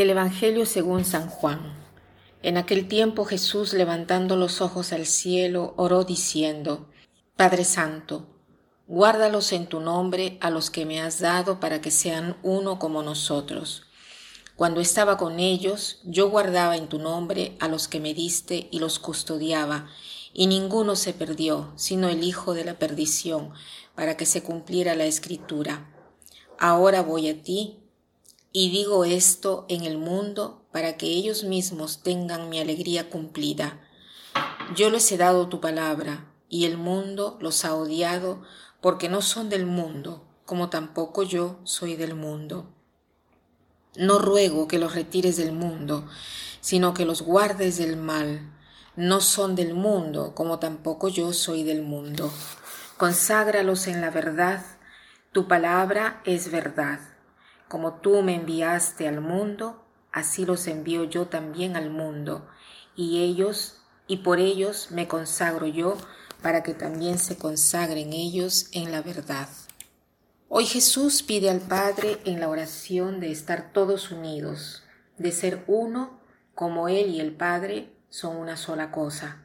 Del Evangelio según San Juan. En aquel tiempo Jesús, levantando los ojos al cielo, oró diciendo, Padre Santo, guárdalos en tu nombre a los que me has dado para que sean uno como nosotros. Cuando estaba con ellos, yo guardaba en tu nombre a los que me diste y los custodiaba, y ninguno se perdió, sino el Hijo de la perdición, para que se cumpliera la escritura. Ahora voy a ti, y digo esto en el mundo para que ellos mismos tengan mi alegría cumplida. Yo les he dado tu palabra, y el mundo los ha odiado porque no son del mundo, como tampoco yo soy del mundo. No ruego que los retires del mundo, sino que los guardes del mal. No son del mundo, como tampoco yo soy del mundo. Conságralos en la verdad, tu palabra es verdad. Como tú me enviaste al mundo, así los envío yo también al mundo, y ellos, y por ellos me consagro yo, para que también se consagren ellos en la verdad. Hoy Jesús pide al Padre en la oración de estar todos unidos, de ser uno como Él y el Padre son una sola cosa.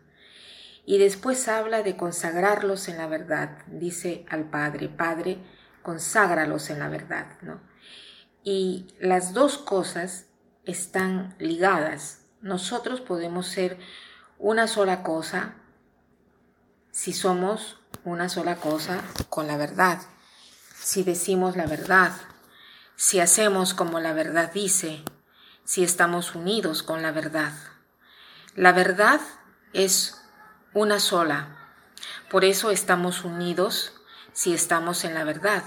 Y después habla de consagrarlos en la verdad. Dice al Padre, Padre, conságralos en la verdad, ¿no? Y las dos cosas están ligadas. Nosotros podemos ser una sola cosa si somos una sola cosa con la verdad, si decimos la verdad, si hacemos como la verdad dice, si estamos unidos con la verdad. La verdad es una sola, por eso estamos unidos si estamos en la verdad,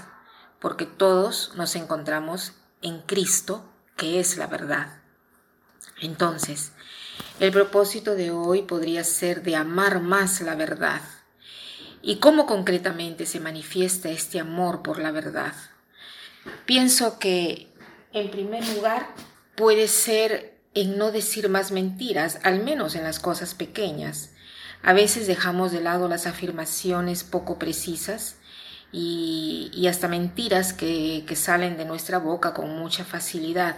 porque todos nos encontramos en Cristo, que es la verdad. Entonces, el propósito de hoy podría ser de amar más la verdad. ¿Y cómo concretamente se manifiesta este amor por la verdad? Pienso que, en primer lugar, puede ser en no decir más mentiras, al menos en las cosas pequeñas. A veces dejamos de lado las afirmaciones poco precisas y, hasta mentiras que, salen de nuestra boca con mucha facilidad.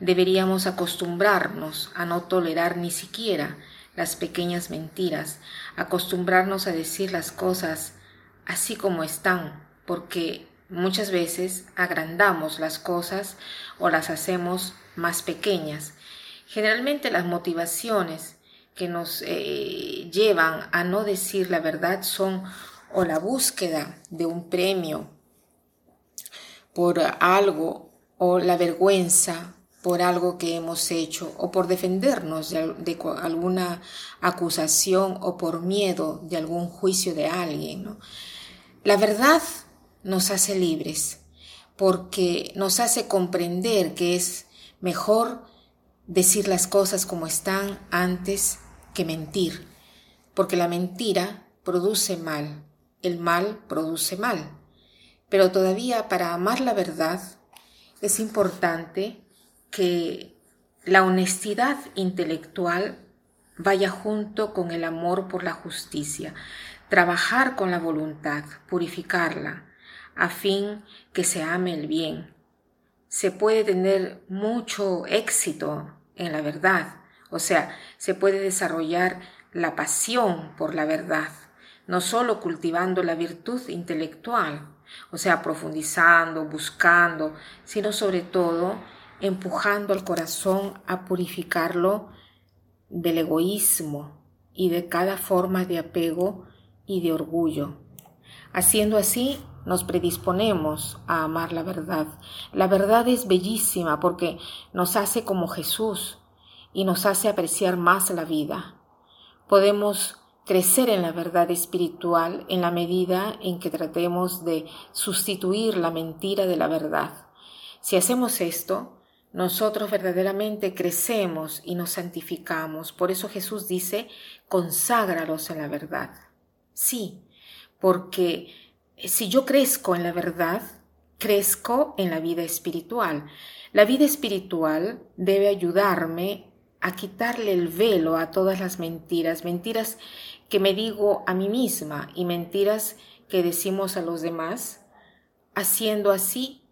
Deberíamos acostumbrarnos a no tolerar ni siquiera las pequeñas mentiras, acostumbrarnos a decir las cosas así como están, porque muchas veces agrandamos las cosas o las hacemos más pequeñas. Generalmente las motivaciones que nos eh, llevan a no decir la verdad son o la búsqueda de un premio por algo o la vergüenza por algo que hemos hecho o por defendernos de, alguna acusación o por miedo de algún juicio de alguien. La verdad nos hace libres porque nos hace comprender que es mejor decir las cosas como están antes que mentir, porque la mentira produce mal el mal produce mal. Pero todavía para amar la verdad es importante que la honestidad intelectual vaya junto con el amor por la justicia, trabajar con la voluntad, purificarla, a fin que se ame el bien. Se puede tener mucho éxito en la verdad, o sea, se puede desarrollar la pasión por la verdad, no solo cultivando la virtud intelectual, o sea, profundizando, buscando, sino sobre todo empujando al corazón a purificarlo del egoísmo y de cada forma de apego y de orgullo. Haciendo así, nos predisponemos a amar la verdad. La verdad es bellísima porque nos hace como Jesús y nos hace apreciar más la vida. Podemos crecer en la verdad espiritual en la medida en que tratemos de sustituir la mentira de la verdad. Si hacemos esto, nosotros verdaderamente crecemos y nos santificamos. Por eso Jesús dice, conságralos en la verdad. Sí, porque si yo crezco en la verdad, crezco en la vida espiritual. La vida espiritual debe ayudarme a quitarle el velo a todas las mentiras, mentiras que me digo a mí misma y mentiras que decimos a los demás. Haciendo así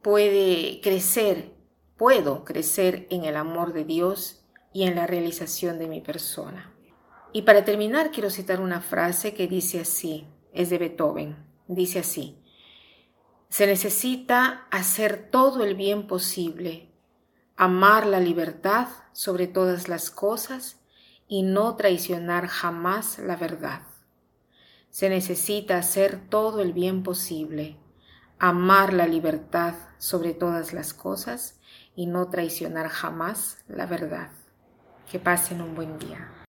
puede crecer, puedo crecer en el amor de Dios y en la realización de mi persona. Y para terminar quiero citar una frase que dice así, es de Beethoven, dice así, se necesita hacer todo el bien posible, amar la libertad sobre todas las cosas y no traicionar jamás la verdad. Se necesita hacer todo el bien posible, amar la libertad sobre todas las cosas y no traicionar jamás la verdad. Que pasen un buen día.